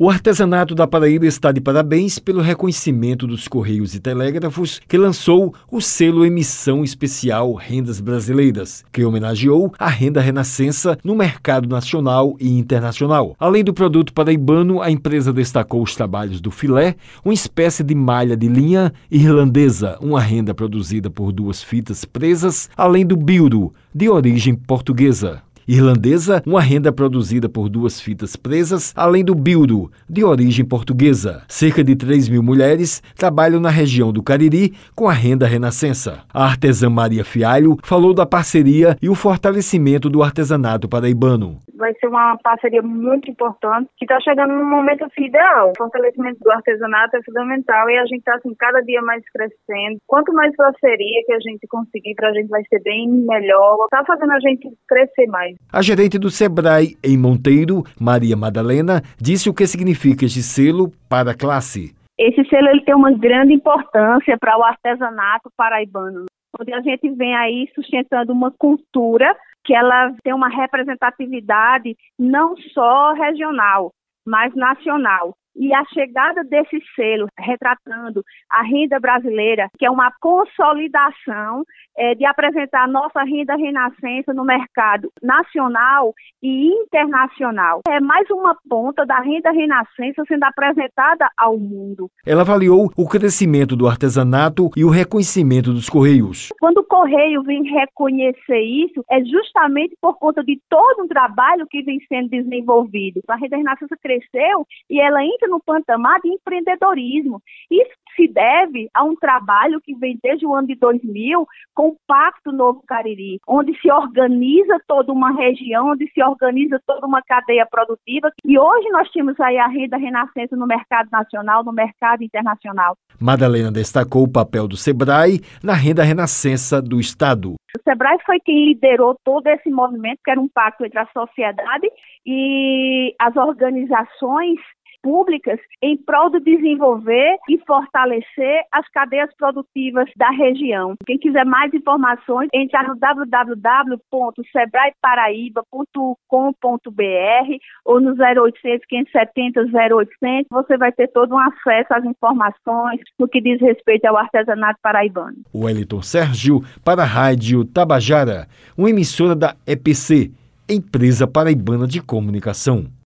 O artesanato da Paraíba está de parabéns pelo reconhecimento dos Correios e Telégrafos, que lançou o selo Emissão Especial Rendas Brasileiras, que homenageou a renda renascença no mercado nacional e internacional. Além do produto paraibano, a empresa destacou os trabalhos do filé, uma espécie de malha de linha irlandesa, uma renda produzida por duas fitas presas, além do bildo, de origem portuguesa irlandesa, uma renda produzida por duas fitas presas, além do bildo, de origem portuguesa. Cerca de 3 mil mulheres trabalham na região do Cariri com a renda renascença. A artesã Maria Fialho falou da parceria e o fortalecimento do artesanato paraibano vai ser uma parceria muito importante que está chegando no momento assim, ideal. O fortalecimento do artesanato é fundamental e a gente está assim, cada dia mais crescendo. Quanto mais parceria que a gente conseguir, para a gente vai ser bem melhor. Está fazendo a gente crescer mais. A gerente do Sebrae em Monteiro, Maria Madalena, disse o que significa este selo para a classe. Esse selo ele tem uma grande importância para o artesanato paraibano, onde a gente vem aí sustentando uma cultura que ela tem uma representatividade não só regional, mas nacional. E a chegada desse selo, retratando a renda brasileira, que é uma consolidação é, de apresentar a nossa renda renascença no mercado nacional e internacional. É mais uma ponta da renda renascença sendo apresentada ao mundo. Ela avaliou o crescimento do artesanato e o reconhecimento dos Correios. Quando o Correio vem reconhecer isso, é justamente por conta de todo um trabalho que vem sendo desenvolvido. A renda renascença cresceu e ela entra no patamar de empreendedorismo. Isso se deve a um trabalho que vem desde o ano de 2000 com o Pacto Novo Cariri, onde se organiza toda uma região, onde se organiza toda uma cadeia produtiva. E hoje nós temos aí a renda renascença no mercado nacional, no mercado internacional. Madalena destacou o papel do SEBRAE na renda renascença do Estado. O SEBRAE foi quem liderou todo esse movimento, que era um pacto entre a sociedade e as organizações públicas em prol de desenvolver e fortalecer as cadeias produtivas da região. Quem quiser mais informações, entre no www.sebraeparaíba.com.br ou no 0800 570 0800. Você vai ter todo um acesso às informações no que diz respeito ao artesanato paraibano. O Eliton Sérgio para a Rádio Tabajara, uma emissora da EPC, Empresa Paraibana de Comunicação.